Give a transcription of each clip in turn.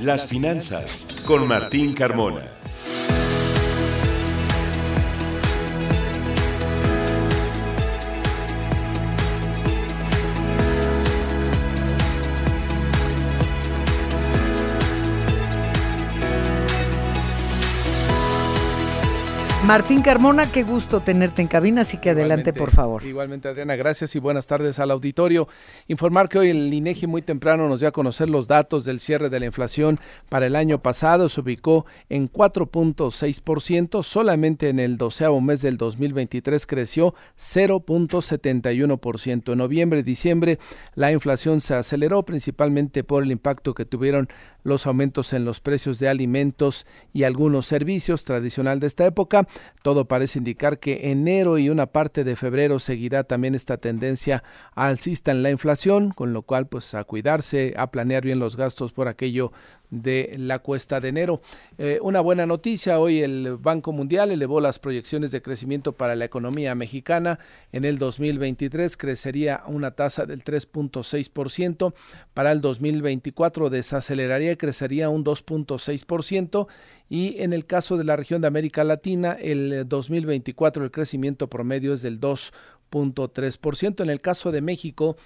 Las finanzas con Martín Carmona. Martín Carmona, qué gusto tenerte en cabina, así que adelante, por favor. Igualmente, Adriana, gracias y buenas tardes al auditorio. Informar que hoy el INEGI muy temprano nos dio a conocer los datos del cierre de la inflación para el año pasado. Se ubicó en 4.6%, solamente en el doceavo mes del 2023 creció 0.71%. En noviembre y diciembre la inflación se aceleró principalmente por el impacto que tuvieron los aumentos en los precios de alimentos y algunos servicios tradicional de esta época. Todo parece indicar que enero y una parte de febrero seguirá también esta tendencia alcista en la inflación, con lo cual pues a cuidarse, a planear bien los gastos por aquello de la cuesta de enero. Eh, una buena noticia, hoy el Banco Mundial elevó las proyecciones de crecimiento para la economía mexicana. En el 2023 crecería una tasa del 3.6%, para el 2024 desaceleraría y crecería un 2.6% y en el caso de la región de América Latina, el 2024 el crecimiento promedio es del 2.3%. En el caso de México,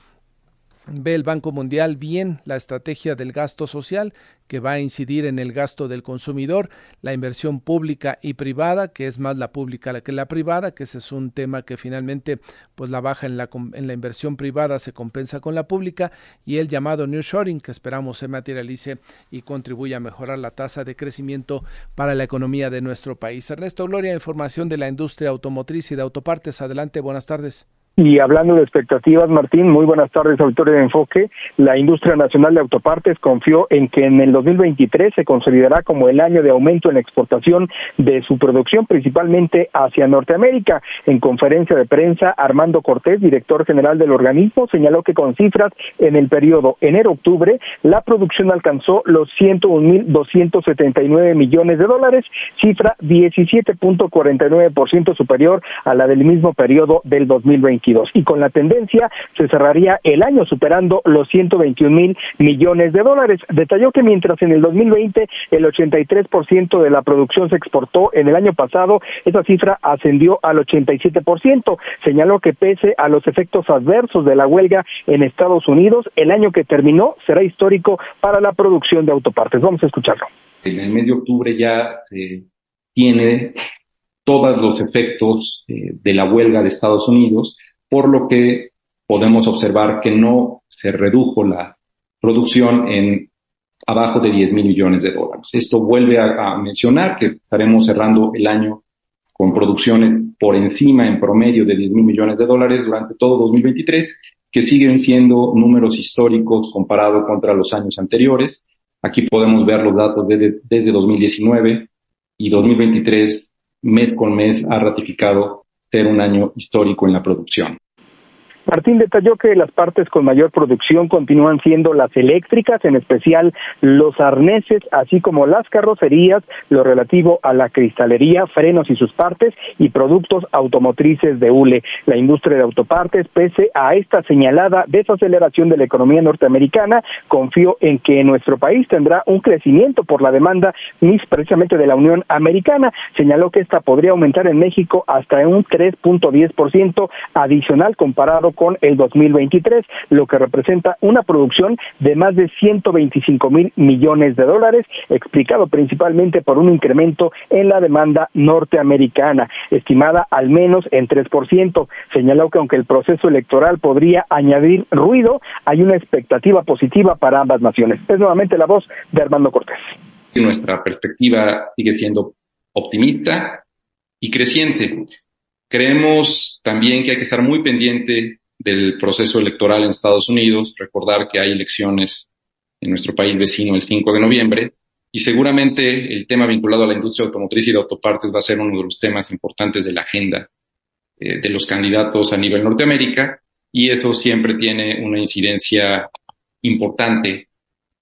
ve el Banco Mundial bien la estrategia del gasto social que va a incidir en el gasto del consumidor, la inversión pública y privada, que es más la pública que la privada, que ese es un tema que finalmente pues la baja en la, en la inversión privada se compensa con la pública y el llamado New Shoring que esperamos se materialice y contribuya a mejorar la tasa de crecimiento para la economía de nuestro país. Ernesto Gloria, información de la industria automotriz y de autopartes. Adelante, buenas tardes. Y hablando de expectativas, Martín, muy buenas tardes, auditorio de Enfoque. La industria nacional de autopartes confió en que en el 2023 se consolidará como el año de aumento en exportación de su producción, principalmente hacia Norteamérica. En conferencia de prensa, Armando Cortés, director general del organismo, señaló que con cifras en el periodo enero-octubre, la producción alcanzó los 101.279 millones de dólares, cifra 17.49% superior a la del mismo periodo del 2020 y con la tendencia se cerraría el año superando los 121 mil millones de dólares. Detalló que mientras en el 2020 el 83% de la producción se exportó en el año pasado, esa cifra ascendió al 87%. Señaló que pese a los efectos adversos de la huelga en Estados Unidos, el año que terminó será histórico para la producción de autopartes. Vamos a escucharlo. En el mes de octubre ya se tiene todos los efectos eh, de la huelga de Estados Unidos por lo que podemos observar que no se redujo la producción en abajo de 10 mil millones de dólares. Esto vuelve a, mencionar que estaremos cerrando el año con producciones por encima en promedio de 10 mil millones de dólares durante todo 2023, que siguen siendo números históricos comparados contra los años anteriores. Aquí podemos ver los datos desde, desde 2019 y 2023, mes con mes, ha ratificado ser un año histórico en la producción. Martín detalló que las partes con mayor producción continúan siendo las eléctricas, en especial los arneses, así como las carrocerías, lo relativo a la cristalería, frenos y sus partes y productos automotrices de hule. La industria de autopartes, pese a esta señalada desaceleración de la economía norteamericana, confió en que nuestro país tendrá un crecimiento por la demanda precisamente de la Unión Americana. Señaló que esta podría aumentar en México hasta un 3.10% adicional comparado con el 2023, lo que representa una producción de más de 125 mil millones de dólares, explicado principalmente por un incremento en la demanda norteamericana, estimada al menos en 3%. Señaló que aunque el proceso electoral podría añadir ruido, hay una expectativa positiva para ambas naciones. Es nuevamente la voz de Armando Cortés. Nuestra perspectiva sigue siendo optimista y creciente. Creemos también que hay que estar muy pendiente del proceso electoral en Estados Unidos, recordar que hay elecciones en nuestro país vecino el 5 de noviembre y seguramente el tema vinculado a la industria automotriz y de autopartes va a ser uno de los temas importantes de la agenda eh, de los candidatos a nivel Norteamérica y eso siempre tiene una incidencia importante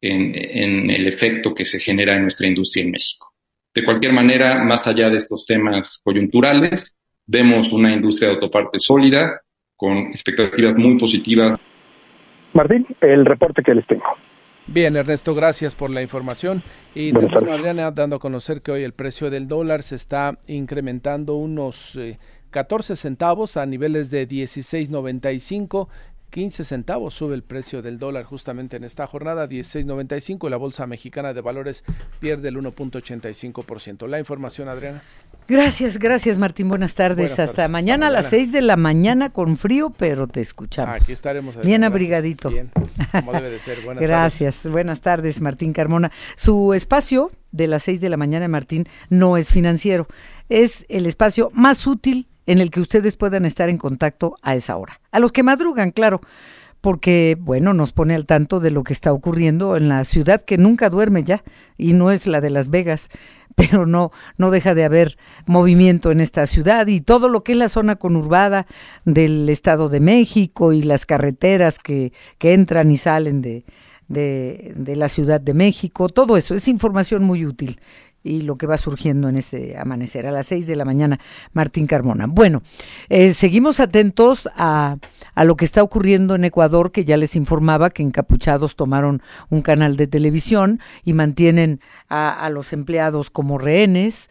en, en el efecto que se genera en nuestra industria en México. De cualquier manera, más allá de estos temas coyunturales, vemos una industria de autopartes sólida, con expectativas muy positivas. Martín, el reporte que les tengo. Bien, Ernesto, gracias por la información. Y termino, Adriana, dando a conocer que hoy el precio del dólar se está incrementando unos 14 eh, centavos a niveles de 16.95 15 centavos sube el precio del dólar justamente en esta jornada, 16.95 y la Bolsa Mexicana de Valores pierde el 1.85%. La información, Adriana. Gracias, gracias Martín, buenas tardes. Hasta mañana a las 6 de la mañana con frío, pero te escuchamos. Aquí estaremos. Bien abrigadito. Bien, como debe de ser. Buenas gracias, buenas tardes Martín Carmona. Su espacio de las 6 de la mañana, Martín, no es financiero, es el espacio más útil en el que ustedes puedan estar en contacto a esa hora. A los que madrugan, claro, porque, bueno, nos pone al tanto de lo que está ocurriendo en la ciudad que nunca duerme ya, y no es la de Las Vegas, pero no, no deja de haber movimiento en esta ciudad y todo lo que es la zona conurbada del Estado de México y las carreteras que, que entran y salen de, de, de la Ciudad de México, todo eso es información muy útil y lo que va surgiendo en ese amanecer. A las seis de la mañana, Martín Carmona. Bueno, eh, seguimos atentos a, a, lo que está ocurriendo en Ecuador, que ya les informaba que encapuchados tomaron un canal de televisión y mantienen a, a los empleados como rehenes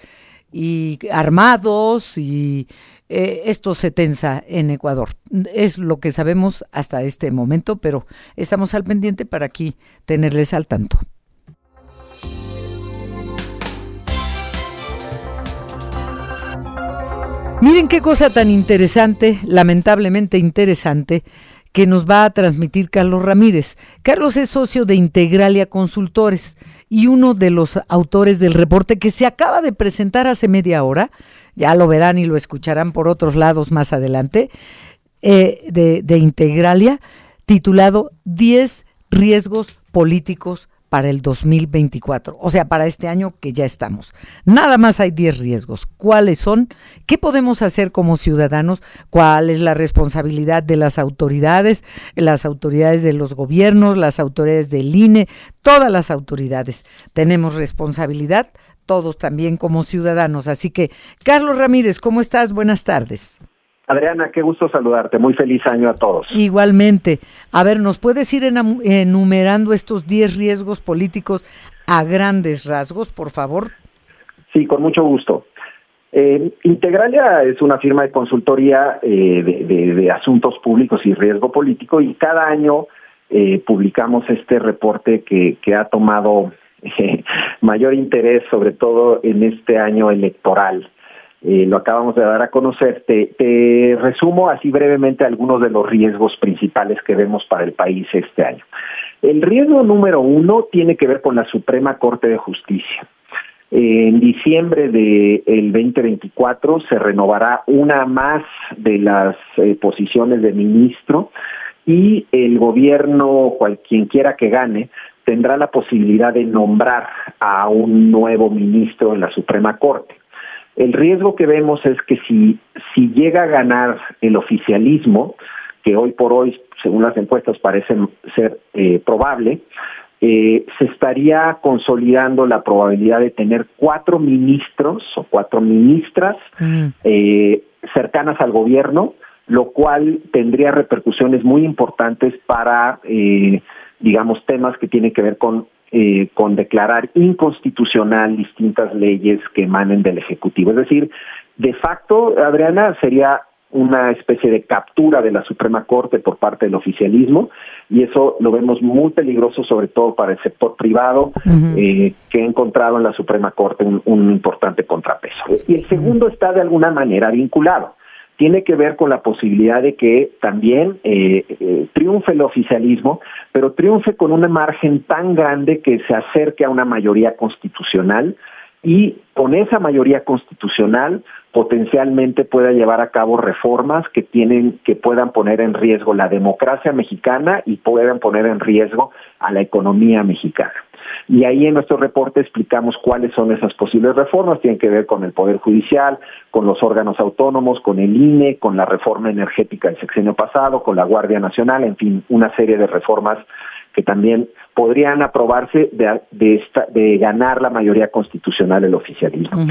y armados y eh, esto se tensa en Ecuador. Es lo que sabemos hasta este momento, pero estamos al pendiente para aquí tenerles al tanto. Miren qué cosa tan interesante, lamentablemente interesante, que nos va a transmitir Carlos Ramírez. Carlos es socio de Integralia Consultores y uno de los autores del reporte que se acaba de presentar hace media hora, ya lo verán y lo escucharán por otros lados más adelante, eh, de, Integralia, titulado 10 riesgos políticos para el 2024, o sea, para este año que ya estamos. Nada más hay 10 riesgos. ¿Cuáles son? ¿Qué podemos hacer como ciudadanos? ¿Cuál es la responsabilidad de las autoridades, las autoridades de los gobiernos, las autoridades del INE, todas las autoridades? Tenemos responsabilidad todos también como ciudadanos. Así que, Carlos Ramírez, ¿cómo estás? Buenas tardes. Adriana, qué gusto saludarte. Muy feliz año a todos. Igualmente. A ver, ¿nos puedes ir enumerando estos 10 riesgos políticos a grandes rasgos, por favor? Sí, con mucho gusto. Eh, Integralia es una firma de consultoría eh, de, asuntos públicos y riesgo político y cada año eh, publicamos este reporte que, que ha tomado mayor interés, sobre todo en este año electoral. Eh, lo acabamos de dar a conocer. Te, resumo así brevemente algunos de los riesgos principales que vemos para el país este año. El riesgo número uno tiene que ver con la Suprema Corte de Justicia. En diciembre del de 2024 se renovará una más de las eh, posiciones de ministro y el gobierno, cual, quien quiera que gane, tendrá la posibilidad de nombrar a un nuevo ministro en la Suprema Corte. El riesgo que vemos es que si, si llega a ganar el oficialismo, que hoy por hoy, según las encuestas, parece ser eh, probable, eh, se estaría consolidando la probabilidad de tener cuatro ministros o cuatro ministras mm. eh, cercanas al gobierno, lo cual tendría repercusiones muy importantes para, digamos, temas que tienen que ver con eh, con declarar inconstitucional distintas leyes que emanen del Ejecutivo. Es decir, de facto, Adriana, sería una especie de captura de la Suprema Corte por parte del oficialismo y eso lo vemos muy peligroso sobre todo para el sector privado eh, que ha encontrado en la Suprema Corte un importante contrapeso. Y el segundo está de alguna manera vinculado tiene que ver con la posibilidad de que también eh, eh, triunfe el oficialismo, pero triunfe con una margen tan grande que se acerque a una mayoría constitucional y con esa mayoría constitucional potencialmente pueda llevar a cabo reformas que tienen que puedan poner en riesgo la democracia mexicana y puedan poner en riesgo a la economía mexicana. Y ahí en nuestro reporte explicamos cuáles son esas posibles reformas. Tienen que ver con el Poder Judicial, con los órganos autónomos, con el INE, con la reforma energética del sexenio pasado, con la Guardia Nacional, en fin, una serie de reformas que también podrían aprobarse de, de, de ganar la mayoría constitucional el oficialismo.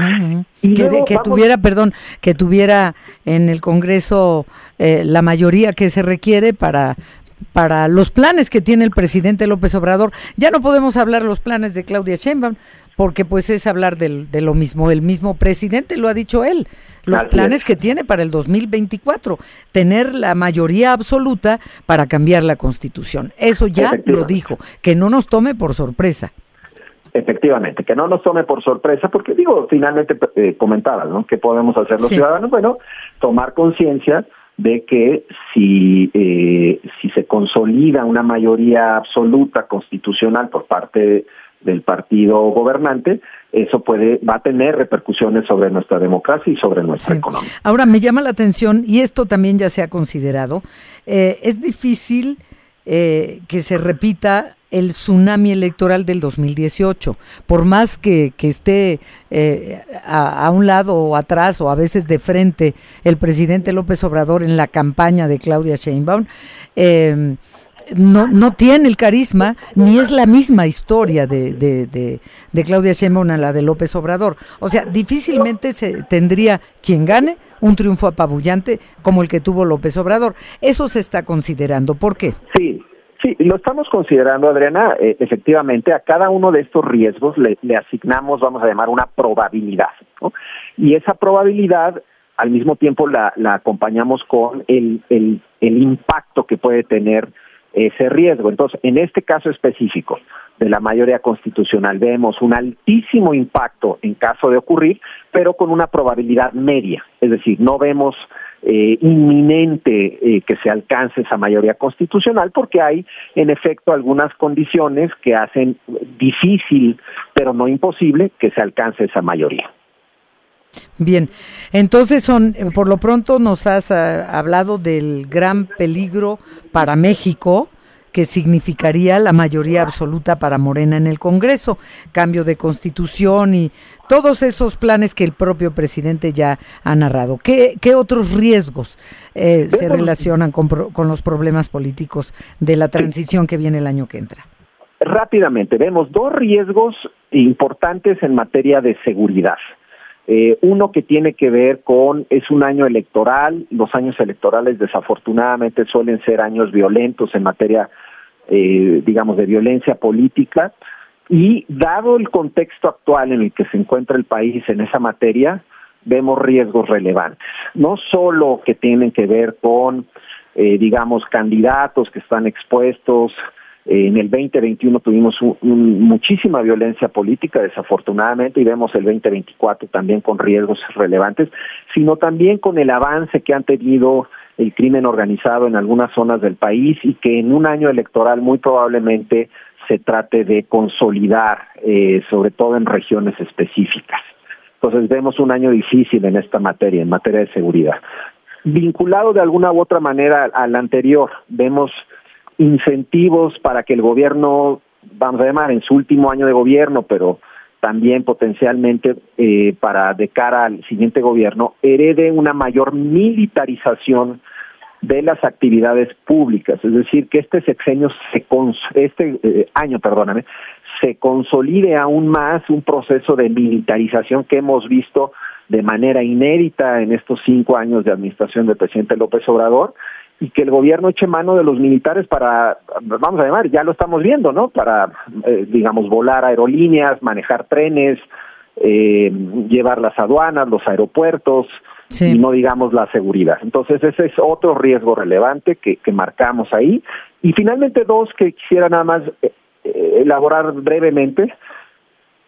Y que, tuviera, perdón, que tuviera en el Congreso eh, la mayoría que se requiere para para los planes que tiene el presidente López Obrador. Ya no podemos hablar los planes de Claudia Sheinbaum, porque pues es hablar del, de lo mismo. El mismo presidente lo ha dicho él, los planes que tiene para el 2024, tener la mayoría absoluta para cambiar la constitución. Eso ya lo dijo, que no nos tome por sorpresa. Efectivamente, que no nos tome por sorpresa, porque digo, finalmente eh, comentabas, ¿no? ¿Qué podemos hacer los ciudadanos? Bueno, tomar conciencia de que si, eh, si se consolida una mayoría absoluta constitucional por parte del partido gobernante, eso puede va a tener repercusiones sobre nuestra democracia y sobre nuestra economía. Ahora me llama la atención y esto también ya se ha considerado. Eh, es difícil eh, que se repita el tsunami electoral del 2018. Por más que, esté eh, a, un lado o atrás o a veces de frente el presidente López Obrador en la campaña de Claudia Sheinbaum, eh, no, no tiene el carisma ni es la misma historia de, de, de, Claudia Sheinbaum a la de López Obrador. O sea, difícilmente se tendría quien gane un triunfo apabullante como el que tuvo López Obrador. Eso se está considerando. ¿Por qué? Sí, Lo estamos considerando, Adriana. Eh, efectivamente, a cada uno de estos riesgos le, asignamos, vamos a llamar, una probabilidad. Y esa probabilidad, al mismo tiempo, la, acompañamos con el, el, impacto que puede tener ese riesgo. Entonces, en este caso específico de la mayoría constitucional, vemos un altísimo impacto en caso de ocurrir, pero con una probabilidad media. Es decir, no vemos eh, inminente eh, que se alcance esa mayoría constitucional porque hay en efecto algunas condiciones que hacen difícil pero no imposible que se alcance esa mayoría. Bien, entonces son, por lo pronto nos has ah, hablado del gran peligro para México, que significaría la mayoría absoluta para Morena en el Congreso, cambio de constitución y todos esos planes que el propio presidente ya ha narrado. ¿Qué, qué otros riesgos eh, se relacionan con, con los problemas políticos de la transición que viene el año que entra? Rápidamente, vemos dos riesgos importantes en materia de seguridad. Eh, uno que tiene que ver con, es un año electoral, los años electorales desafortunadamente suelen ser años violentos en materia, eh, digamos, de violencia política, y dado el contexto actual en el que se encuentra el país en esa materia, vemos riesgos relevantes, no solo que tienen que ver con, eh, digamos, candidatos que están expuestos, en el 2021 tuvimos muchísima violencia política, desafortunadamente, y vemos el 2024 también con riesgos relevantes, sino también con el avance que han tenido el crimen organizado en algunas zonas del país y que en un año electoral muy probablemente se trate de consolidar, eh, sobre todo en regiones específicas. Entonces vemos un año difícil en esta materia, en materia de seguridad. Vinculado de alguna u otra manera al anterior, vemos incentivos para que el gobierno, vamos a llamar, en su último año de gobierno, pero también potencialmente eh, para de cara al siguiente gobierno, herede una mayor militarización de las actividades públicas, es decir, que este sexenio, se este eh, año, perdóname, se consolide aún más un proceso de militarización que hemos visto de manera inédita en estos cinco años de administración del presidente López Obrador y que el gobierno eche mano de los militares para, vamos a llamar, ya lo estamos viendo, ¿no? Para, eh, digamos, volar aerolíneas, manejar trenes, eh, llevar las aduanas, los aeropuertos, y no digamos la seguridad. Entonces ese es otro riesgo relevante que, que marcamos ahí. Y finalmente dos que quisiera nada más eh, elaborar brevemente,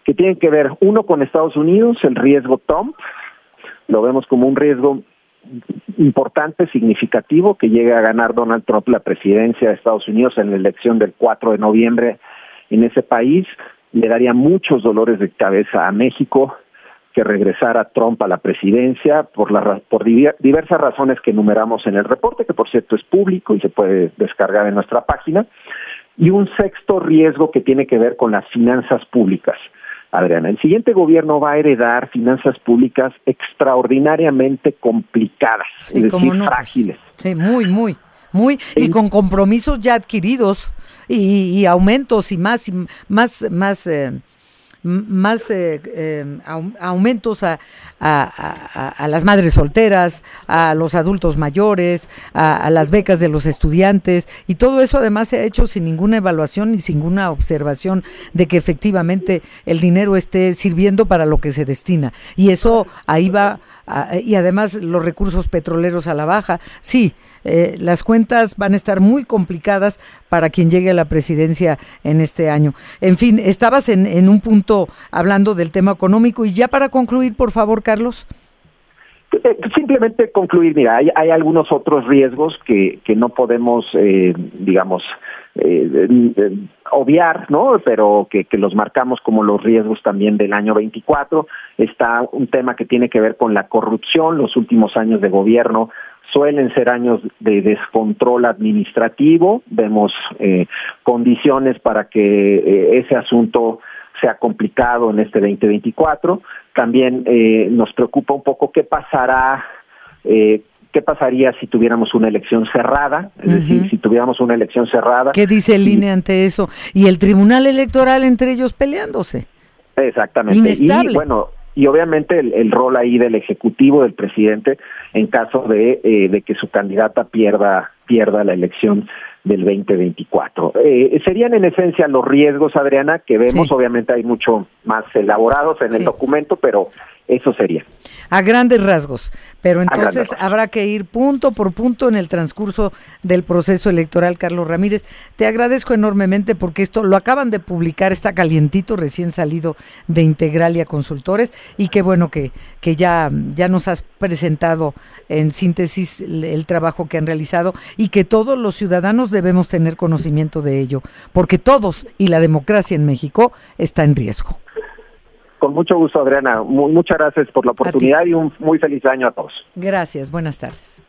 que tienen que ver uno con Estados Unidos, el riesgo Trump, lo vemos como un riesgo importante, significativo, que llegue a ganar Donald Trump la presidencia de Estados Unidos en la elección del 4 de noviembre en ese país, le daría muchos dolores de cabeza a México que regresara Trump a la presidencia por, la, por diversas razones que enumeramos en el reporte, que por cierto es público y se puede descargar en nuestra página. Y un sexto riesgo que tiene que ver con las finanzas públicas. Adriana. El siguiente gobierno va a heredar finanzas públicas extraordinariamente complicadas, es decir, pues, frágiles. Sí, muy, muy, muy, y con compromisos ya adquiridos y, aumentos y más, y más, más, eh, más eh, eh, aumentos a, a, las madres solteras, a los adultos mayores, a, las becas de los estudiantes y todo eso además se ha hecho sin ninguna evaluación ni sin ninguna observación de que efectivamente el dinero esté sirviendo para lo que se destina. Y eso ahí va, y además los recursos petroleros a la baja. Sí, eh, las cuentas van a estar muy complicadas para quien llegue a la presidencia en este año. En fin, estabas en, en un punto hablando del tema económico y ya para concluir, por favor, Carlos. Eh, simplemente concluir, mira, hay, hay algunos otros riesgos que, que no podemos, eh, digamos, eh, obviar, ¿no? Pero que, los marcamos como los riesgos también del año 24. Está un tema que tiene que ver con la corrupción. Los últimos años de gobierno suelen ser años de descontrol administrativo, vemos eh, condiciones para que eh, ese asunto sea complicado en este 2024. También eh, nos preocupa un poco qué pasará, qué pasaría si tuviéramos una elección cerrada, es decir, si tuviéramos una elección cerrada. ¿Qué dice el INE ante eso? Y el Tribunal Electoral entre ellos peleándose. Exactamente. Y bueno, y obviamente el, rol ahí del ejecutivo del presidente en caso de, eh, de que su candidata pierda pierda la elección del 2024. Eh, serían en esencia los riesgos, Adriana, que vemos, obviamente hay mucho más elaborados en el documento, pero eso sería. A grandes rasgos, pero entonces habrá que ir punto por punto en el transcurso del proceso electoral, Carlos Ramírez. Te agradezco enormemente porque esto lo acaban de publicar, está calientito, recién salido de Integralia Consultores y qué bueno que, que ya, ya nos has presentado en síntesis el trabajo que han realizado y que todos los ciudadanos debemos tener conocimiento de ello, porque todos y la democracia en México está en riesgo. Con mucho gusto, Adriana. muchas gracias por la oportunidad y un muy feliz año a todos. Gracias, buenas tardes.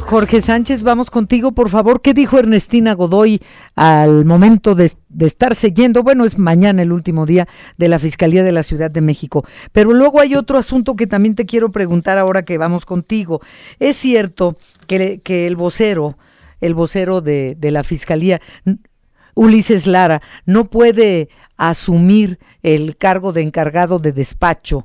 Jorge Sánchez, vamos contigo, por favor. ¿Qué dijo Ernestina Godoy al momento de, de, estarse yendo? Bueno, es mañana el último día de la Fiscalía de la Ciudad de México. Pero luego hay otro asunto que también te quiero preguntar ahora que vamos contigo. ¿Es cierto que, que el vocero, el vocero de, de la Fiscalía, Ulises Lara, no puede asumir el cargo de encargado de despacho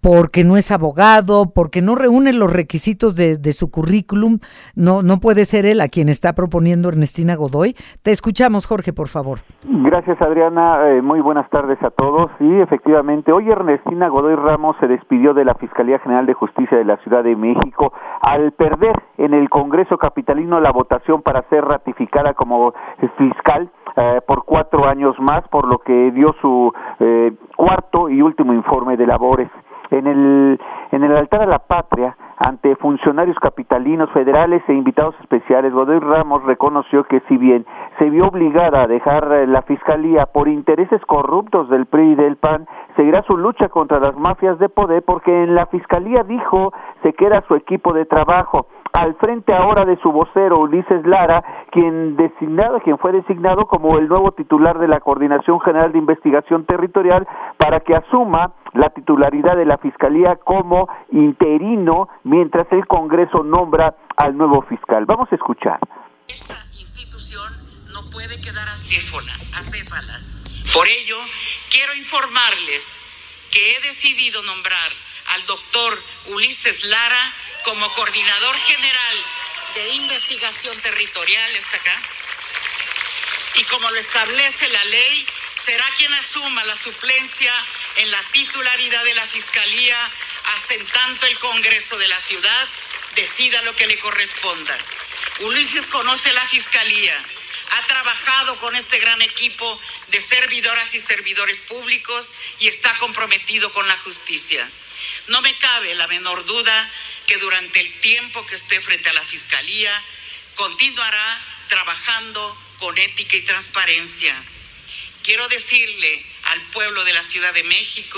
porque no es abogado, porque no reúne los requisitos de, su currículum, no, no puede ser él a quien está proponiendo Ernestina Godoy. Te escuchamos, Jorge, por favor. Gracias, Adriana. Eh, muy buenas tardes a todos. Sí, efectivamente, hoy Ernestina Godoy Ramos se despidió de la Fiscalía General de Justicia de la Ciudad de México al perder en el Congreso Capitalino la votación para ser ratificada como fiscal eh, por cuatro años más, por lo que dio su eh, cuarto y último informe de labores. En el, en el altar a la patria, ante funcionarios capitalinos, federales e invitados especiales, Godoy Ramos reconoció que si bien se vio obligada a dejar la fiscalía por intereses corruptos del PRI y del PAN, seguirá su lucha contra las mafias de poder porque en la fiscalía dijo se queda su equipo de trabajo. Al frente ahora de su vocero Ulises Lara, quien designado, quien fue designado como el nuevo titular de la Coordinación General de Investigación Territorial para que asuma la titularidad de la Fiscalía como interino mientras el Congreso nombra al nuevo fiscal. Vamos a escuchar. Esta institución no puede quedar acéfala, acéfala. Por ello, quiero informarles que he decidido nombrar al doctor Ulises Lara como coordinador general de investigación territorial, está acá, y como lo establece la ley, será quien asuma la suplencia en la titularidad de la Fiscalía hasta en tanto el Congreso de la ciudad decida lo que le corresponda. Ulises conoce la Fiscalía, ha trabajado con este gran equipo de servidoras y servidores públicos y está comprometido con la justicia. No me cabe la menor duda que durante el tiempo que esté frente a la Fiscalía continuará trabajando con ética y transparencia. Quiero decirle al pueblo de la Ciudad de México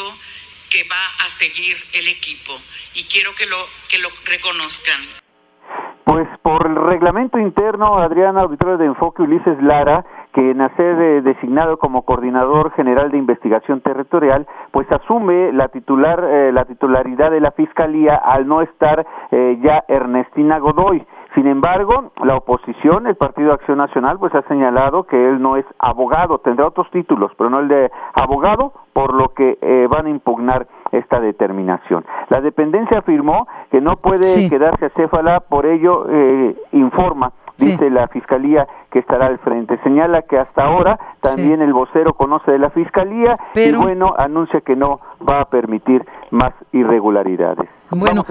que va a seguir el equipo y quiero que lo, que lo reconozcan. Pues por el reglamento interno, Adriana, auditorio de Enfoque Ulises Lara, que ser designado como coordinador general de investigación territorial, pues asume la titular eh, la titularidad de la fiscalía al no estar eh, ya Ernestina Godoy. Sin embargo, la oposición, el Partido Acción Nacional, pues ha señalado que él no es abogado, tendrá otros títulos, pero no el de abogado, por lo que eh, van a impugnar esta determinación. La dependencia afirmó que no puede quedarse acéfala, por ello eh, informa dice la Fiscalía que estará al frente. Señala que hasta ahora también el vocero conoce de la Fiscalía y bueno, anuncia que no va a permitir más irregularidades. Bueno,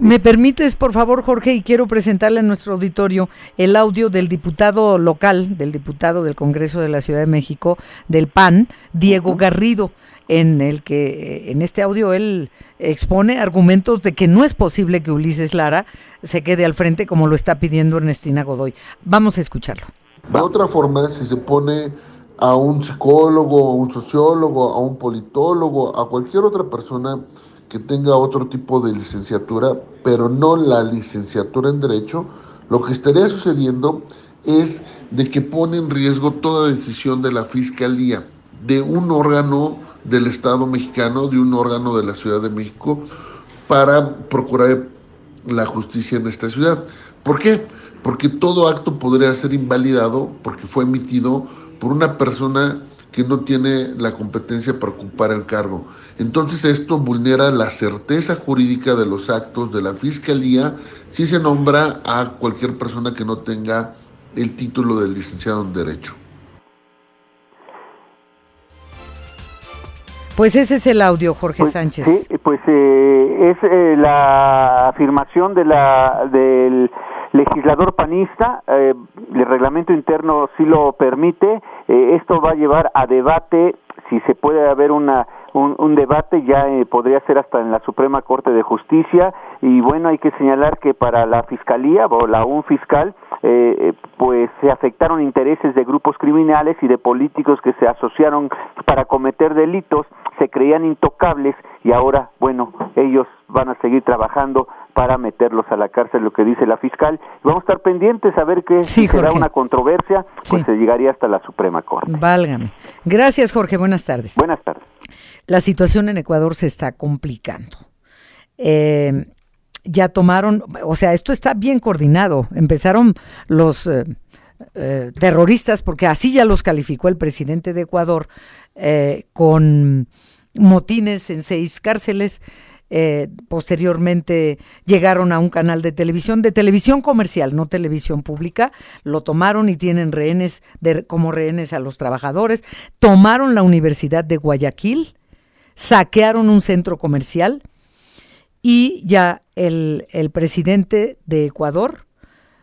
me permites, por favor, Jorge, y quiero presentarle a nuestro auditorio el audio del diputado local, del diputado del Congreso de la Ciudad de México, del PAN, Diego Garrido en el que eh, en este audio él expone argumentos de que no es posible que Ulises Lara se quede al frente como lo está pidiendo Ernestina Godoy. Vamos a escucharlo. De otra forma, si se pone a un psicólogo, a un sociólogo, a un politólogo, a cualquier otra persona que tenga otro tipo de licenciatura, pero no la licenciatura en Derecho, lo que estaría sucediendo es de que pone en riesgo toda decisión de la Fiscalía, de un órgano del Estado mexicano, de un órgano de la Ciudad de México, para procurar la justicia en esta ciudad. ¿Por qué? Porque todo acto podría ser invalidado porque fue emitido por una persona que no tiene la competencia para ocupar el cargo. Entonces esto vulnera la certeza jurídica de los actos de la Fiscalía si se nombra a cualquier persona que no tenga el título de licenciado en Derecho. Pues ese es el audio, Jorge pues, Sánchez. Sí, pues eh, es eh, la afirmación de la del legislador panista, eh, el reglamento interno sí lo permite, esto va a llevar a debate si se puede haber una un, debate ya podría ser hasta en la Suprema Corte de Justicia y bueno hay que señalar que para la fiscalía o la un fiscal pues se afectaron intereses de grupos criminales y de políticos que se asociaron para cometer delitos se creían intocables y ahora, bueno, ellos van a seguir trabajando para meterlos a la cárcel, lo que dice la fiscal. Vamos a estar pendientes a ver que si será una controversia, pues se llegaría hasta la Suprema Corte. Válgame. Gracias, Jorge. Buenas tardes. Buenas tardes. La situación en Ecuador se está complicando. Eh, ya tomaron, o sea, esto está bien coordinado. Empezaron los eh, eh, terroristas, porque así ya los calificó el presidente de Ecuador, eh, con motines en seis cárceles. Eh, posteriormente llegaron a un canal de televisión, de televisión comercial, no televisión pública, lo tomaron y tienen rehenes como rehenes a los trabajadores, tomaron la Universidad de Guayaquil, saquearon un centro comercial y ya el, el presidente de Ecuador,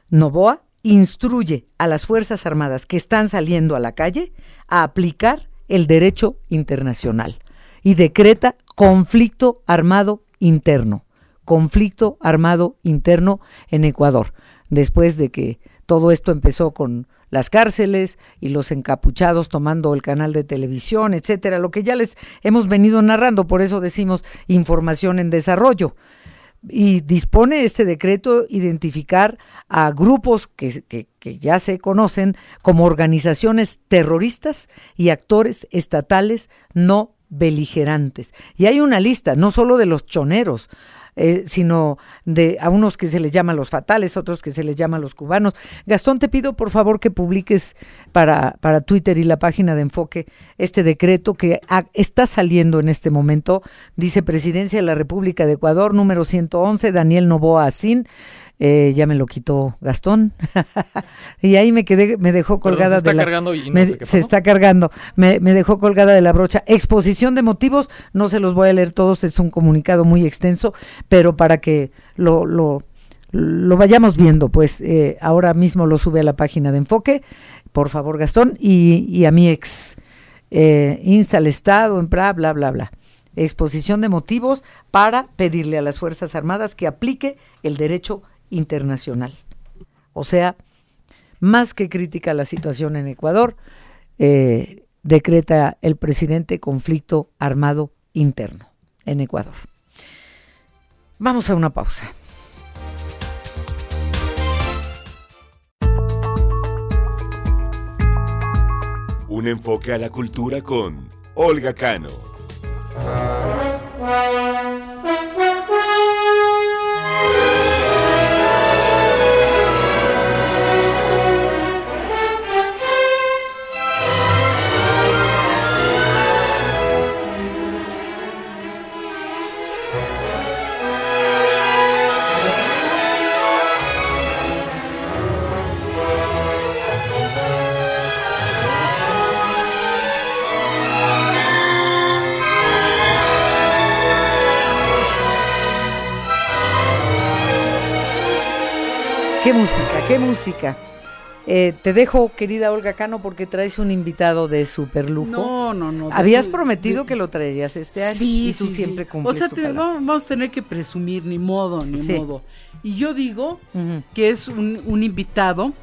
Novoa, instruye a las Fuerzas Armadas que están saliendo a la calle a aplicar el derecho internacional y decreta conflicto armado interno, conflicto armado interno en Ecuador, después de que todo esto empezó con las cárceles y los encapuchados tomando el canal de televisión, etcétera, lo que ya les hemos venido narrando, por eso decimos información en desarrollo. Y dispone este decreto identificar a grupos que, ya se conocen como organizaciones terroristas y actores estatales no beligerantes. Y hay una lista, no solo de los choneros, eh, sino de a unos que se les llama los fatales, otros que se les llama los cubanos. Gastón, te pido por favor que publiques para, para Twitter y la página de Enfoque este decreto que está saliendo en este momento. Dice Presidencia de la República de Ecuador, número 111, Daniel Novoa Asín. Eh, ya me lo quitó Gastón. Y ahí me quedé, me dejó colgada se está de la, cargando y se está cargando, me, me, dejó colgada de la brocha. Exposición de motivos, no se los voy a leer todos, es un comunicado muy extenso, pero para que lo, lo, lo vayamos viendo, pues eh, ahora mismo lo sube a la página de Enfoque, por favor Gastón, y, y a mi ex eh, insta al Estado, en bla, bla, bla, bla. Exposición de motivos para pedirle a las Fuerzas Armadas que aplique el derecho internacional. O sea, más que crítica la situación en Ecuador, eh, decreta el presidente conflicto armado interno en Ecuador. Vamos a una pausa. Un enfoque a la cultura con Olga Cano. Qué música, qué música. Eh, te dejo, querida Olga Cano, porque traes un invitado de super lujo. No, no, no. Habías prometido que lo traerías este año sí, y tú sí, siempre sí. cumples O sea, tu te- palabra. vamos, vamos a tener que presumir, ni modo, ni modo. Y yo digo que es un, un invitado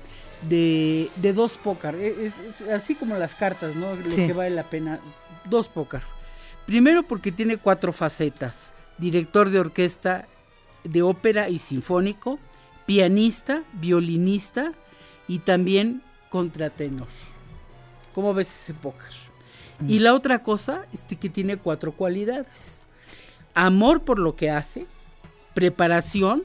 de, de dos pócar, e- es- es así como las cartas, ¿no? Lo que vale la pena, dos pócar. Primero porque tiene cuatro facetas, director de orquesta de ópera y sinfónico, pianista, violinista y también contratenor. ¿Cómo ves ese? Mm. Y la otra cosa es que tiene cuatro cualidades. Amor por lo que hace, preparación,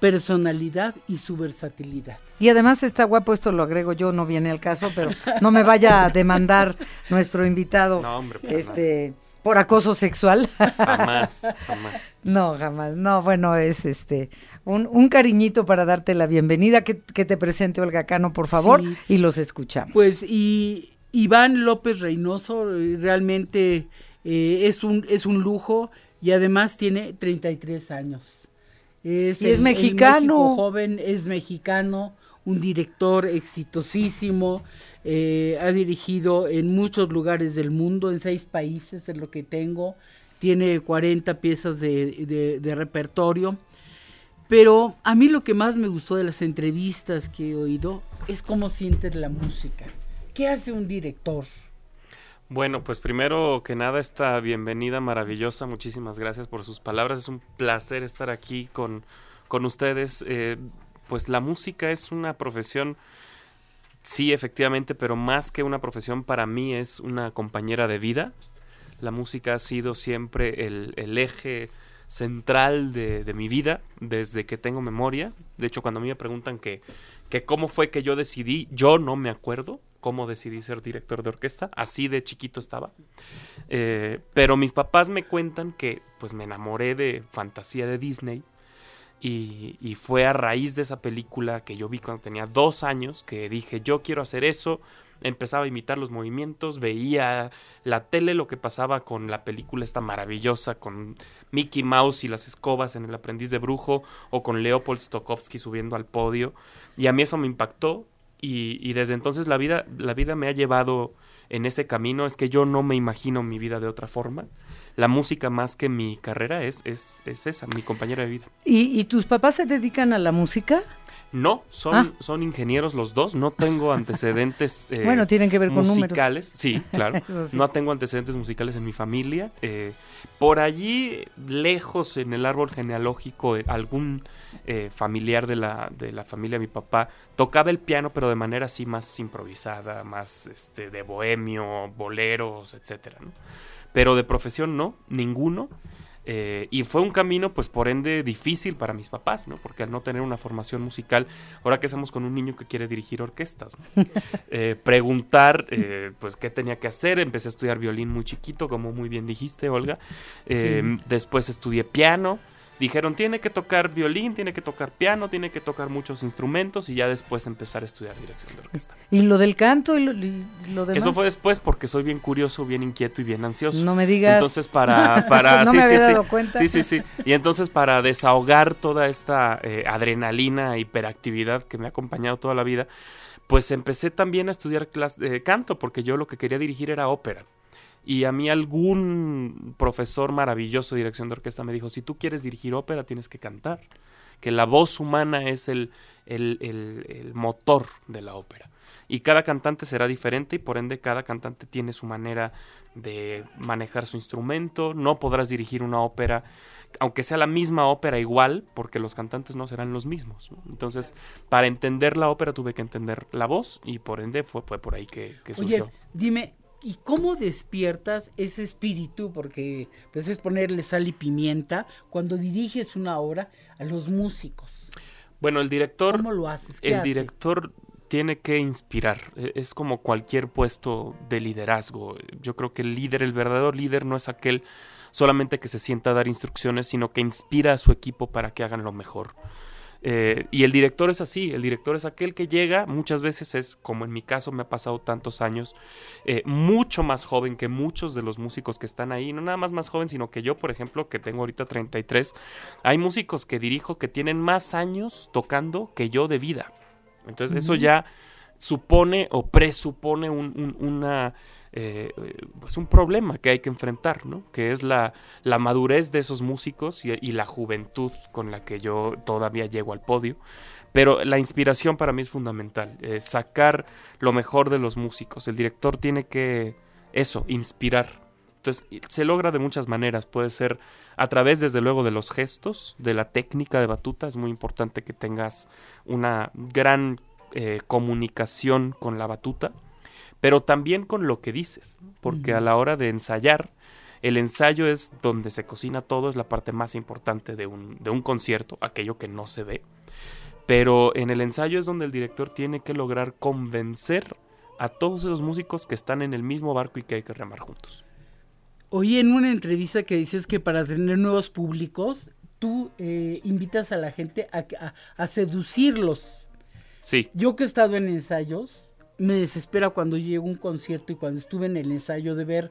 personalidad y su versatilidad. Y además está guapo, esto lo agrego yo, no viene al caso, pero no me vaya a demandar nuestro invitado No, hombre, para este por acoso sexual. Jamás, jamás. No, jamás. No, bueno, es este un, un cariñito para darte la bienvenida. Que, que te presente Olga Cano, por favor, Sí. y los escuchamos. Pues y Iván López Reynoso eh, realmente eh, es, un, es un lujo y además tiene 33 años. Es Y es mexicano. Joven, es mexicano, un director exitosísimo, eh, ha dirigido en muchos lugares del mundo, en seis países es lo que tengo, tiene 40 piezas de, de- de repertorio. Pero a mí lo que más me gustó de las entrevistas que he oído es cómo sientes la música. ¿Qué hace un director? Bueno, pues primero que nada, esta bienvenida maravillosa. Muchísimas gracias por sus palabras. Es un placer estar aquí con, con ustedes. Eh, pues la música es una profesión, sí, efectivamente, pero más que una profesión, para mí es una compañera de vida. La música ha sido siempre el, el eje central de, mi vida desde que tengo memoria. De hecho, cuando a mí me preguntan que, que cómo fue que yo decidí, yo no me acuerdo cómo decidí ser director de orquesta. Así de chiquito estaba. Eh, pero mis papás me cuentan que pues me enamoré de fantasía de Disney. Y, y fue a raíz de esa película que yo vi cuando tenía dos años que dije yo quiero hacer eso. Empezaba a imitar los movimientos, veía la tele, lo que pasaba con la película esta maravillosa, con Mickey Mouse y las escobas en El aprendiz de brujo, o con Leopold Stokowski subiendo al podio. Y a mí eso me impactó. Y, desde entonces la vida, la vida me ha llevado en ese camino. Es que yo no me imagino mi vida de otra forma. La música más que mi carrera es, es, es esa, mi compañera de vida. ¿Y, y tus papás se dedican a la música? No, son, Ah. son ingenieros los dos. No tengo antecedentes eh, Bueno, tienen que ver con números. musicales. Sí, claro. Sí. No tengo antecedentes musicales en mi familia. Eh, por allí, lejos en el árbol genealógico, eh, algún eh, familiar de la, de la familia de mi papá tocaba el piano, pero de manera así más improvisada, más este, de bohemio, boleros, etcétera, ¿no? Pero de profesión no, ninguno. Eh, y fue un camino, pues por ende, difícil para mis papás, ¿no? Porque al no tener una formación musical, ahora que hacemos con un niño que quiere dirigir orquestas, ¿no? Eh, preguntar, eh, pues, qué tenía que hacer. Empecé a estudiar violín muy chiquito, como muy bien dijiste, Olga. Después estudié piano. Dijeron, tiene que tocar violín, tiene que tocar piano, tiene que tocar muchos instrumentos y ya después empezar a estudiar dirección de orquesta. ¿Y lo del canto y lo, y lo demás? Eso fue después porque soy bien curioso, bien inquieto y bien ansioso. No me digas. Entonces para, para No sí, me sí, había sí. dado cuenta. Sí, sí, sí. Y entonces para desahogar toda esta eh, adrenalina, hiperactividad que me ha acompañado toda la vida, pues empecé también a estudiar clas- eh, canto porque yo lo que quería dirigir era ópera. Y a mí algún profesor maravilloso de dirección de orquesta me dijo, si tú quieres dirigir ópera tienes que cantar, que la voz humana es el, el, el- el motor de la ópera. Y cada cantante será diferente y por ende cada cantante tiene su manera de manejar su instrumento. No podrás dirigir una ópera, aunque sea la misma ópera igual, porque los cantantes no serán los mismos. ¿no? Entonces, para entender la ópera tuve que entender la voz y por ende fue, fue por ahí que, que Oye, surgió. dime, ¿y cómo despiertas ese espíritu? Porque pues es ponerle sal y pimienta cuando diriges una obra a los músicos. Bueno, el director, ¿Cómo lo haces? ¿Qué el hace? director tiene que inspirar. E- Es como cualquier puesto de liderazgo. Yo creo que el líder, el verdadero líder, no es aquel solamente que se sienta a dar instrucciones, sino que inspira a su equipo para que hagan lo mejor. Eh, y el director es así, el director es aquel que llega, muchas veces es, como en mi caso me ha pasado tantos años, eh, mucho más joven que muchos de los músicos que están ahí, no nada más más joven, sino que yo, por ejemplo, que tengo ahorita 33, hay músicos que dirijo que tienen más años tocando que yo de vida. Entonces eso ya supone o presupone una eh, pues un problema que hay que enfrentar, ¿no? Que es la, la madurez de esos músicos y, la juventud con la que yo todavía llego al podio. Pero la inspiración para mí es fundamental, eh, sacar lo mejor de los músicos. El director tiene que, eso, inspirar. Entonces, se logra de muchas maneras. Puede ser a través, desde luego, de los gestos, de la técnica de batuta. Es muy importante que tengas una gran eh, comunicación con la batuta pero también con lo que dices, porque a la hora de ensayar, el ensayo es donde se cocina todo, es la parte más importante de un, de un concierto, aquello que no se ve. Pero en el ensayo es donde el director tiene que lograr convencer a todos esos músicos que están en el mismo barco y que hay que remar juntos. Oí en una entrevista que dices que para tener nuevos públicos, tú eh, invitas a la gente a, a, a seducirlos. Sí. Yo que he estado en ensayos, me desespera cuando llego a un concierto y cuando estuve en el ensayo de ver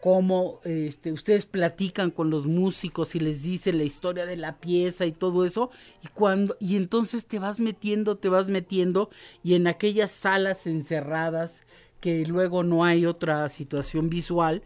cómo este, ustedes platican con los músicos y les dicen la historia de la pieza y todo eso y cuando y entonces te vas metiendo te vas metiendo y en aquellas salas encerradas que luego no hay otra situación visual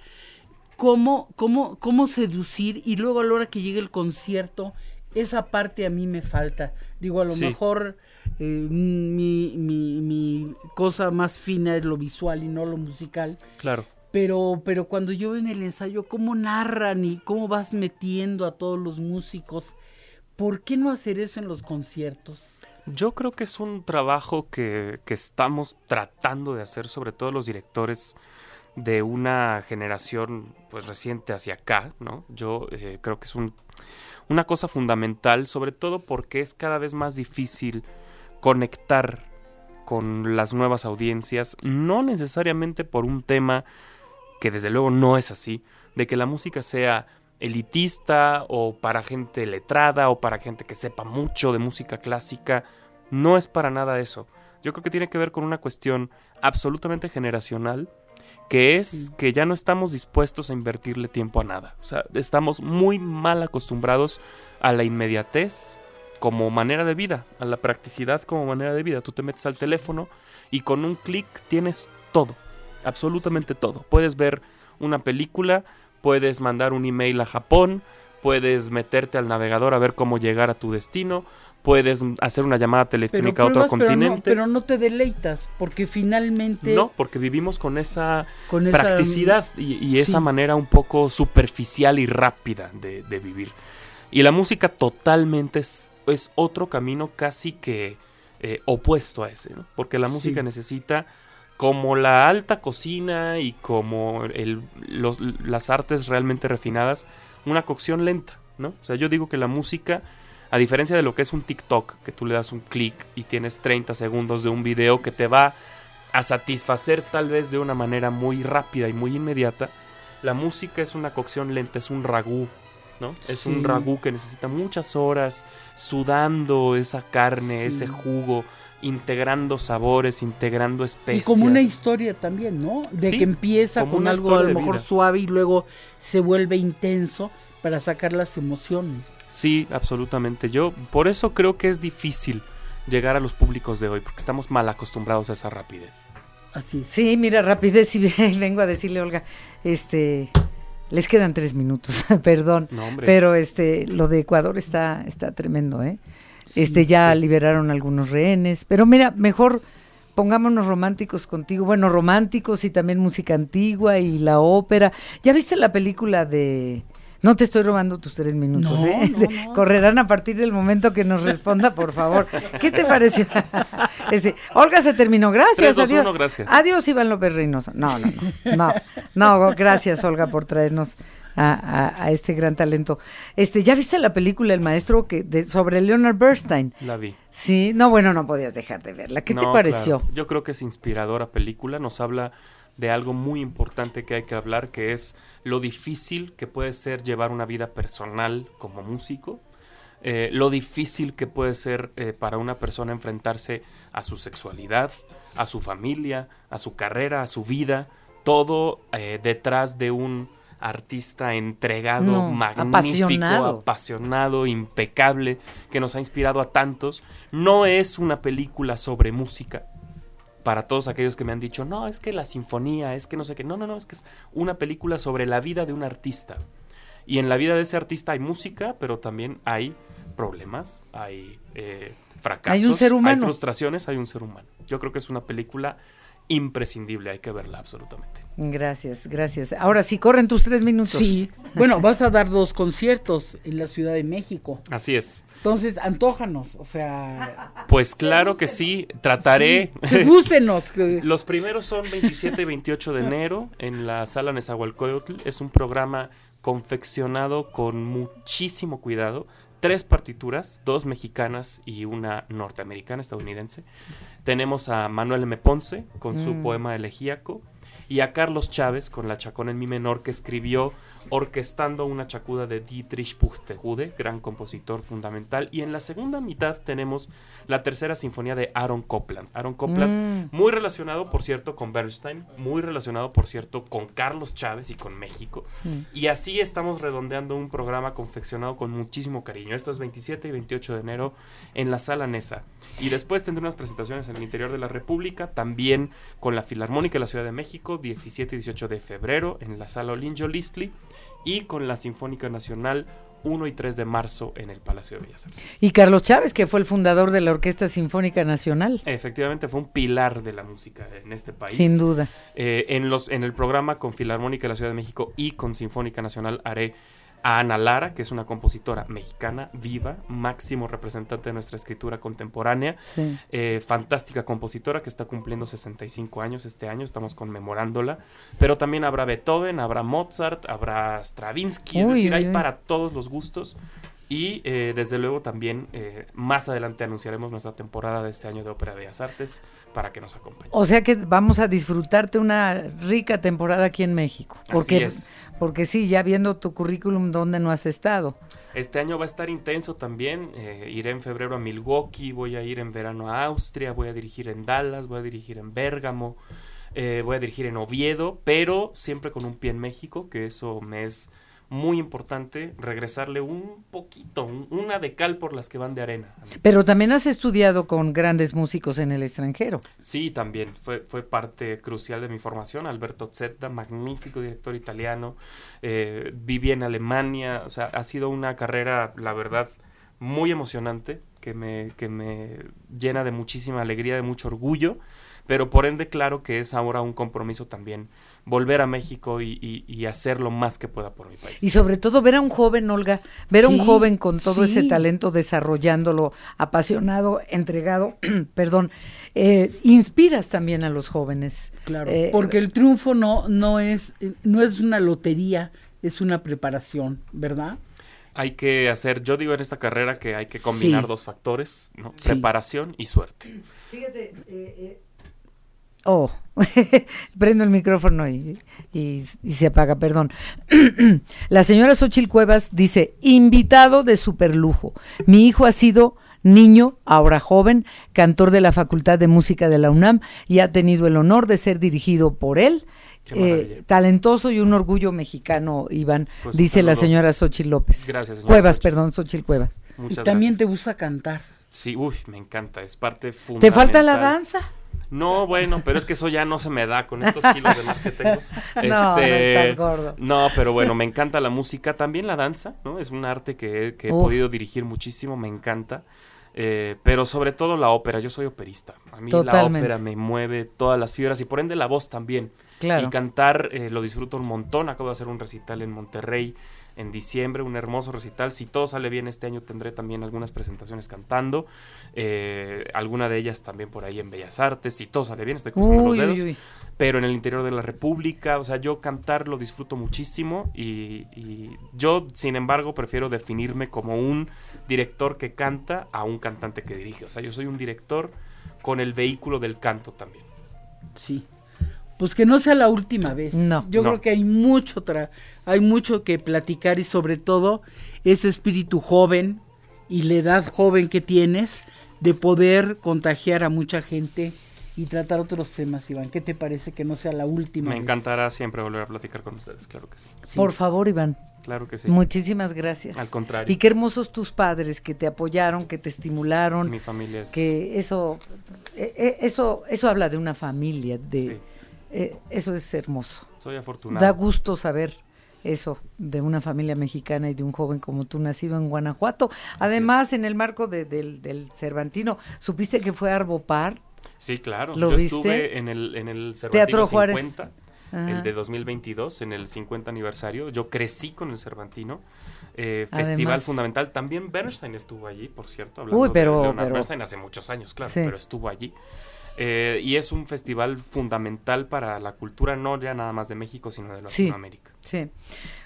cómo cómo cómo seducir y luego a la hora que llegue el concierto esa parte a mí me falta. Digo a lo mejor eh, mi, mi, mi, cosa más fina es lo visual y no lo musical. Claro. Pero, pero cuando yo veo en el ensayo cómo narran y cómo vas metiendo a todos los músicos, ¿por qué no hacer eso en los conciertos? Yo creo que es un trabajo que, que estamos tratando de hacer, sobre todo los directores de una generación pues reciente hacia acá, ¿no? Yo eh, creo que es un, una cosa fundamental, sobre todo porque es cada vez más difícil conectar con las nuevas audiencias, no necesariamente por un tema que desde luego no es así, de que la música sea elitista o para gente letrada o para gente que sepa mucho de música clásica, no es para nada eso. Yo creo que tiene que ver con una cuestión absolutamente generacional, que es que ya no estamos dispuestos a invertirle tiempo a nada. O sea, estamos muy mal acostumbrados a la inmediatez, como manera de vida, a la practicidad como manera de vida. Tú te metes al teléfono y con un clic tienes todo, absolutamente todo. Puedes ver una película, puedes mandar un email a Japón, puedes meterte al navegador a ver cómo llegar a tu destino, puedes hacer una llamada telefónica a otro continente. Pero no, te deleitas, porque finalmente... No, porque vivimos con esa, practicidad y, esa manera un poco superficial y rápida de, de vivir. Y la música totalmente es es otro camino casi que eh, opuesto a ese, ¿no? Porque la música necesita, como la alta cocina y como el, las artes realmente refinadas, una cocción lenta, ¿no? O sea, yo digo que la música, a diferencia de lo que es un TikTok, que tú le das un clic y tienes 30 segundos de un video que te va a satisfacer tal vez de una manera muy rápida y muy inmediata, la música es una cocción lenta, es un ragú es un ragú que necesita muchas horas sudando esa carne, ese jugo, integrando sabores, integrando especias. Y como una historia también, ¿no? De que empieza con algo a lo mejor suave y luego se vuelve intenso para sacar las emociones. Sí, absolutamente. Yo por eso creo que es difícil llegar a los públicos de hoy, porque estamos mal acostumbrados a esa rapidez. Así. Sí, mira, rapidez y vengo a decirle, Olga, este les quedan tres minutos, perdón. pero este, lo de Ecuador está, está tremendo, ¿eh? este, ya liberaron algunos rehenes. Pero mira, mejor pongámonos románticos contigo. Bueno, románticos y también música antigua y la ópera. ¿Ya viste la película de no te estoy robando tus tres minutos, ¿eh? Correrán a partir del momento que nos responda, por favor. ¿Qué te pareció? Olga se terminó. Gracias. adiós. gracias. Adiós, Iván López Reynoso. No, no, no. No, no gracias, Olga, por traernos a, este gran talento. Este, ¿Ya viste la película El Maestro que de, sobre Leonard Bernstein? La vi. Sí, no, bueno, no podías dejar de verla. ¿Qué te pareció? Yo creo que es inspiradora película. Nos habla de algo muy importante que hay que hablar, que es lo difícil que puede ser llevar una vida personal como músico. eh, lo difícil que puede ser eh, para una persona enfrentarse a su sexualidad, a su familia, a su carrera, a su vida, todo eh, detrás de un artista entregado, No, magnífico, apasionado. apasionado, impecable, que nos ha inspirado a tantos. No es una película sobre música. Para todos aquellos que me han dicho, no, es que la sinfonía, es que no sé qué. No, no, no, es que es una película sobre la vida de un artista. Y en la vida de ese artista hay música, pero también hay problemas, hay eh, fracasos, Hay un ser humano. frustraciones, hay un ser humano. Yo creo que es una película imprescindible, hay que verla absolutamente. Gracias, gracias. Ahora sí, corren tus tres minutos. Sí. Bueno, vas a dar dos conciertos en la Ciudad de México. Así es. Entonces, antójanos, o sea, Pues claro que sí, trataré. Sí, sedúcenos, que- Los primeros son 27 y 28 de enero en la sala Nezahualcóyotl. Es un programa confeccionado con muchísimo cuidado. Tres partituras, dos mexicanas y una norteamericana, estadounidense. Tenemos a Manuel M. Ponce con su Mm. poema elegíaco y a Carlos Chávez con la chacona en mi menor que escribió orquestando una chacuda de Dietrich Buxtehude, gran compositor fundamental. Y en la segunda mitad tenemos la tercera sinfonía de Aaron Copland. Aaron Copland, Mm. muy relacionado, por cierto, con Bernstein, muy relacionado, por cierto, con Carlos Chávez y con México. Mm. Y así estamos redondeando un programa confeccionado con muchísimo cariño. Esto es 27 y 28 de enero en la sala Nesa. Y después tendré unas presentaciones en el interior de la República, también con la Filarmónica de la Ciudad de México, 17 y 18 de febrero en la sala Olinjo Listli, y con la Sinfónica Nacional 1 y 3 de marzo en el Palacio de Bellas Artes. Y Carlos Chávez, que fue el fundador de la Orquesta Sinfónica Nacional. Efectivamente fue un pilar de la música en este país. Sin duda. Eh, en, los, en el programa con Filarmónica de la Ciudad de México y con Sinfónica Nacional haré a Ana Lara, que es una compositora mexicana viva, máximo representante de nuestra escritura contemporánea, Sí. eh, fantástica compositora que está cumpliendo 65 años este año, estamos conmemorándola, pero también habrá Beethoven, habrá Mozart, habrá Stravinsky, es decir, uy, hay uy. para todos los gustos. Y eh, desde luego también eh, más adelante anunciaremos nuestra temporada de este año de Ópera de Bellas Artes para que nos acompañen. O sea que vamos a disfrutarte una rica temporada aquí en México. Así Porque, es. porque sí, ya viendo tu currículum, ¿dónde no has estado? Este año va a estar intenso también. eh, iré en febrero a Milwaukee, voy a ir en verano a Austria, voy a dirigir en Dallas, voy a dirigir en Bérgamo, voy a dirigir en Oviedo, pero siempre con un pie en México, que eso me es muy importante, regresarle un poquito, un- una de cal por las que van de arena. Pero también has estudiado con grandes músicos en el extranjero. Sí, también fue, fue parte crucial de mi formación. Alberto Zetta, magnífico director italiano. eh, viví en Alemania. O sea, ha sido una carrera, la verdad, muy emocionante, que me, que me llena de muchísima alegría, de mucho orgullo. Pero por ende, claro que es ahora un compromiso también volver a México y, y- y hacer lo más que pueda por mi país. Y sobre todo ver a un joven, Olga, ver a un joven con todo sí. ese talento desarrollándolo, apasionado, entregado, perdón, eh, inspiras también a los jóvenes. Claro, Eh, porque el triunfo no, no, es, no es una lotería, es una preparación, ¿verdad? Hay que hacer, yo digo en esta carrera que hay que combinar Sí. dos factores, ¿no? Sí. preparación y suerte. Fíjate, Oh, prendo el micrófono y, y- y se apaga, perdón. La señora Xochil Cuevas dice, invitado de superlujo. Mi hijo ha sido niño, ahora joven, cantor de la Facultad de Música de la UNAM y ha tenido el honor de ser dirigido por él. Eh, talentoso y un orgullo mexicano, Iván, Pues dice la señora Xochil López. Gracias, señora Cuevas, Xochitl. perdón, Xochil Cuevas. Muchas y también gracias. te gusta cantar. Sí, uy, me encanta, es parte ¿Te fundamental. falta la danza? No, bueno, pero es que eso ya no se me da con estos kilos de más que tengo. Este, No, no estás gordo. No, pero bueno, me encanta la música, también la danza, ¿no? Es un arte que, que he podido dirigir muchísimo, me encanta. Eh, pero sobre todo la ópera, yo soy operista. A mí Totalmente. la ópera me mueve todas las fibras y por ende la voz también. Claro. Y cantar eh, lo disfruto un montón. Acabo de hacer un recital en Monterrey en diciembre, un hermoso recital. Si todo sale bien este año tendré también algunas presentaciones cantando. eh, alguna de ellas también por ahí en Bellas Artes. Si todo sale bien, estoy cruzando los uy, dedos. uy. Pero en el interior de la República, o sea, yo cantar lo disfruto muchísimo y, y yo, sin embargo, prefiero definirme como un director que canta a un cantante que dirige. O sea, yo soy un director con el vehículo del canto también. Sí. Pues que no sea la última vez. No. Yo No. creo que hay mucho tra hay mucho que platicar y sobre todo ese espíritu joven y la edad joven que tienes de poder contagiar a mucha gente y tratar otros temas, Iván. ¿Qué te parece que no sea la última? Me encantará siempre volver a platicar con ustedes, claro que sí. Por favor, Iván. Claro que sí. Muchísimas gracias. Al contrario. Y qué hermosos tus padres que te apoyaron, que te estimularon. Mi familia es... Que eso, eh, eh, eso, eso habla de una familia, de, eh, eso es hermoso. Soy afortunado. Da gusto saber eso de una familia mexicana y de un joven como tú nacido en Guanajuato. Además, en el marco del, del Cervantino, ¿supiste que fue Arbopar? Sí, claro. ¿Lo Yo viste? estuve en el, en el Cervantino Teatro 50, Juárez. el Ajá. de 2022, en el 50 aniversario. Yo crecí con el Cervantino. eh, Además. festival fundamental. También Bernstein estuvo allí, por cierto. Hablando Uy, pero- de Leonard pero- Bernstein hace muchos años, claro, Sí. pero estuvo allí. Eh, y es un festival fundamental para la cultura, no ya nada más de México, sino de Sí, Latinoamérica. sí.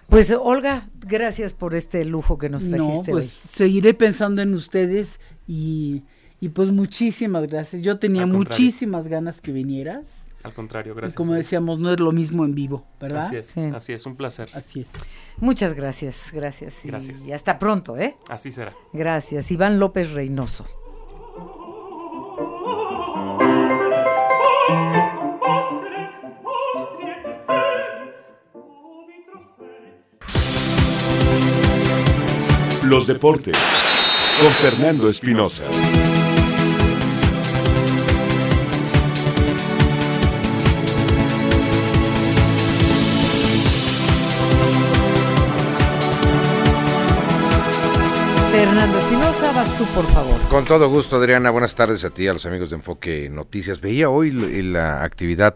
Pues Olga, gracias por este lujo que nos No, trajiste pues hoy. seguiré pensando en ustedes y, y pues muchísimas gracias. Yo tenía muchísimas ganas que vinieras. Al contrario, Y gracias. como decíamos, no es lo mismo en vivo, ¿verdad? Así es, Sí. así es, un placer. Así es. Muchas gracias, gracias. y- Gracias. Y hasta pronto, ¿eh? Así será. Gracias. Iván López Reynoso. Los deportes con Fernando Espinosa. Fernando Espinosa, vas tú, por favor. Con todo gusto, Adriana. Buenas tardes a ti, a los amigos de Enfoque Noticias. Veía hoy l- la actividad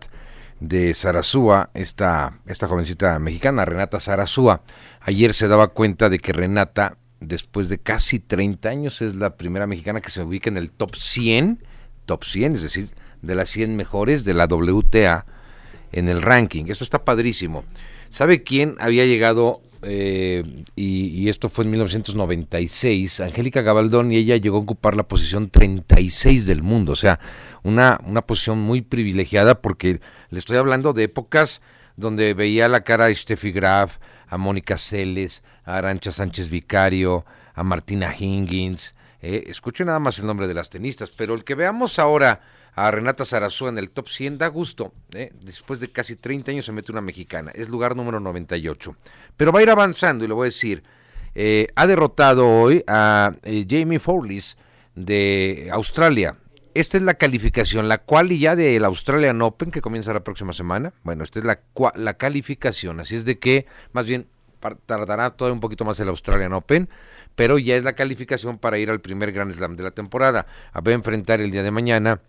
de Sarazúa, esta, esta jovencita mexicana, Renata Sarazúa. Ayer se daba cuenta de que Renata, después de casi 30 años, es la primera mexicana que se ubica en el top 100, top 100, es decir, de las 100 mejores de la WTA en el ranking. Esto está padrísimo. ¿Sabe quién había llegado? eh, y, esto fue en 1996, Angélica Gabaldón, y ella llegó a ocupar la posición 36 del mundo, o sea, una, una posición muy privilegiada porque le estoy hablando de épocas donde veía la cara a Steffi Graf, a Mónica Celes, a Arancha Sánchez Vicario, a Martina Hingis, eh, escuchen nada más el nombre de las tenistas, pero el que veamos ahora a Renata Zarazúa en el top 100 da gusto. ¿eh? Después de casi 30 años se mete una mexicana. Es lugar número 98. Pero va a ir avanzando y le voy a decir. eh, ha derrotado hoy a eh, Jamie Forlis de Australia. Esta es la calificación, la cual ya del Australian Open que comienza la próxima semana. Bueno, esta es la, la calificación. Así es de que, más bien, tardará todavía un poquito más el Australian Open, pero ya es la calificación para ir al primer Grand Slam de la temporada. Va a enfrentar el día de mañana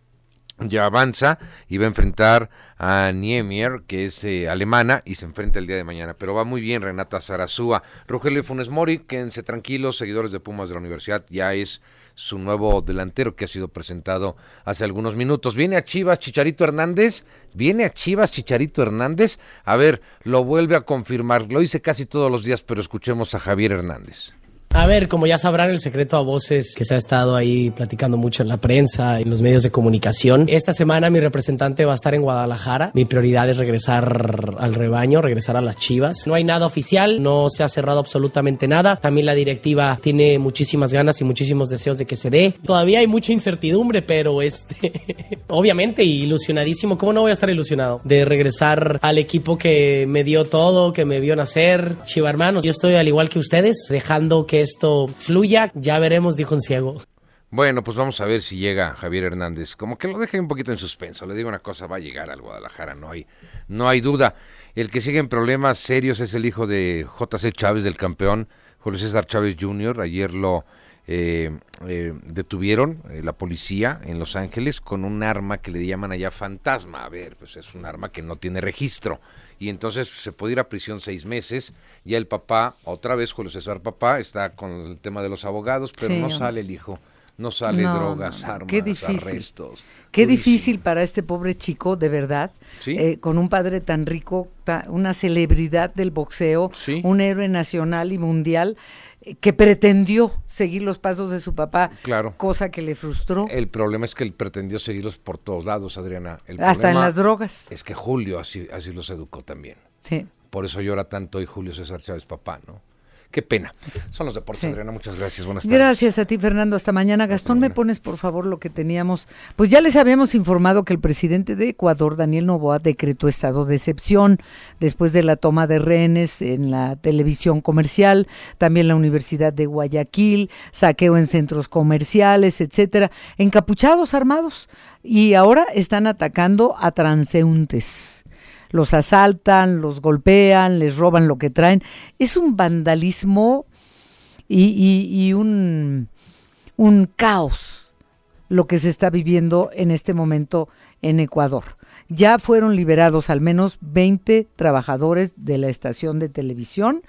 ya avanza y va a enfrentar a Niemier, que es eh, alemana, y se enfrenta el día de mañana. Pero va muy bien Renata Zarazúa. Rogelio Funes Mori, quédense tranquilos, seguidores de Pumas de la Universidad, ya es su nuevo delantero que ha sido presentado hace algunos minutos. Viene a Chivas Chicharito Hernández, viene a Chivas Chicharito Hernández. A ver, lo vuelve a confirmar. Lo hice casi todos los días, pero escuchemos a Javier Hernández. A ver, como ya sabrán, el secreto a voces que se ha estado ahí platicando mucho en la prensa, en los medios de comunicación. Esta semana mi representante va a estar en Guadalajara. Mi prioridad es regresar al rebaño, regresar a las chivas. No hay nada oficial, no se ha cerrado absolutamente nada. También la directiva tiene muchísimas ganas y muchísimos deseos de que se dé. Todavía hay mucha incertidumbre, pero este, obviamente ilusionadísimo. ¿Cómo no voy a estar ilusionado de regresar al equipo que me dio todo, que me vio nacer? Chiva hermanos, yo estoy al igual que ustedes, dejando que esto fluya. Ya veremos, dijo un ciego. Bueno, pues vamos a ver si llega Javier Hernández. Como que lo deja un poquito en suspenso. Le digo una cosa, va a llegar al Guadalajara, no hay, no hay duda. El que sigue en problemas serios es el hijo de JC Chávez, del campeón, Julio César Chávez Jr. Ayer lo eh, eh, detuvieron eh, la policía en Los Ángeles con un arma que le llaman allá fantasma. A ver, pues es un arma que no tiene registro. Y entonces se puede ir a prisión seis meses. Ya el papá, otra vez Julio César papá, está con el tema de los abogados, pero Sí, no sale el hijo. No sale No, drogas, no, no, armas, qué difícil. arrestos. Qué Durísimo. difícil para este pobre chico, de verdad, Sí. eh, con un padre tan rico, ta- una celebridad del boxeo, Sí. un héroe nacional y mundial, que pretendió seguir los pasos de su papá, Claro. cosa que le frustró. El problema es que él pretendió seguirlos por todos lados, Adriana. El Hasta en las drogas. Es que Julio así, así los educó también. Sí. Por eso llora tanto hoy Julio César Chávez papá, ¿no? Qué pena. Son los deportes, Adriana. Muchas gracias. Buenas tardes. Gracias a ti, Fernando. Hasta mañana. Gastón, me pones por favor lo que teníamos. Pues ya les habíamos informado que el presidente de Ecuador, Daniel Novoa, decretó estado de excepción después de la toma de rehenes en la televisión comercial, también la Universidad de Guayaquil, saqueo en centros comerciales, etcétera, encapuchados armados y ahora están atacando a transeúntes los asaltan, los golpean, les roban lo que traen. Es un vandalismo y, un, un caos lo que se está viviendo en este momento en Ecuador. Ya fueron liberados al menos 20 trabajadores de la estación de televisión.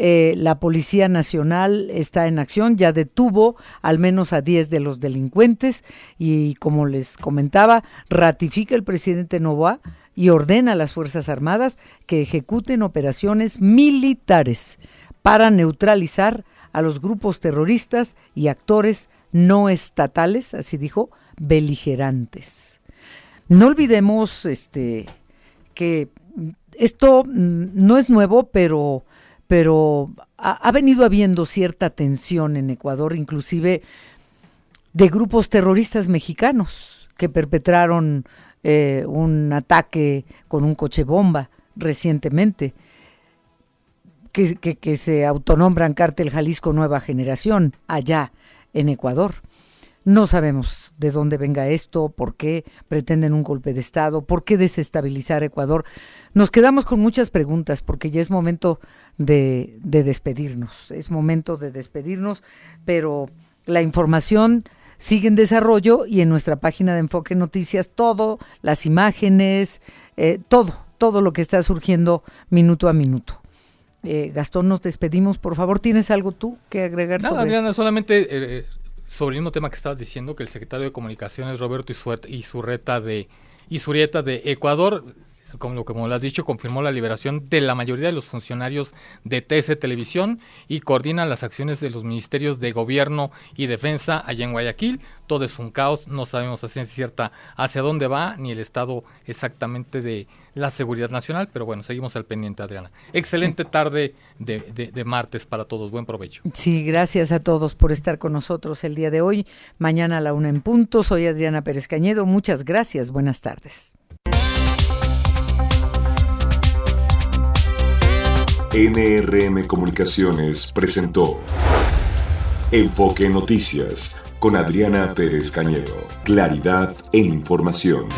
Eh, la Policía Nacional está en acción, ya detuvo al menos a 10 de los delincuentes y como les comentaba, ratifica el presidente Novoa y ordena a las Fuerzas Armadas que ejecuten operaciones militares para neutralizar a los grupos terroristas y actores no estatales, así dijo, beligerantes. No olvidemos este que esto mm, no es nuevo, pero pero ha, ha, venido habiendo cierta tensión en Ecuador, inclusive de grupos terroristas mexicanos que perpetraron eh, un ataque con un coche bomba recientemente, que, que, se autonombran Cártel Jalisco Nueva Generación allá en Ecuador. No sabemos de dónde venga esto, por qué pretenden un golpe de Estado, por qué desestabilizar Ecuador. Nos quedamos con muchas preguntas porque ya es momento de, de despedirnos, es momento de despedirnos, pero la información sigue en desarrollo y en nuestra página de Enfoque Noticias todo, las imágenes, eh, todo, todo lo que está surgiendo minuto a minuto. Eh, Gastón, nos despedimos, por favor. ¿Tienes algo tú que agregar? No, Adriana, solamente eh, sobre el mismo tema que estabas diciendo, que el secretario de Comunicaciones, Roberto Isurreta de, Isurieta de Ecuador, como, como lo has dicho, confirmó la liberación de la mayoría de los funcionarios de TC Televisión y coordina las acciones de los ministerios de Gobierno y Defensa allá en Guayaquil. Todo es un caos, no sabemos a ciencia cierta hacia dónde va ni el estado exactamente de la seguridad nacional, pero bueno, seguimos al pendiente, Adriana. Excelente tarde de, de, martes para todos, buen provecho. Sí, gracias a todos por estar con nosotros el día de hoy. Mañana a la una en punto, soy Adriana Pérez Cañedo, muchas gracias, buenas tardes. NRM Comunicaciones presentó Enfoque Noticias con Adriana Pérez Cañedo. Claridad en información.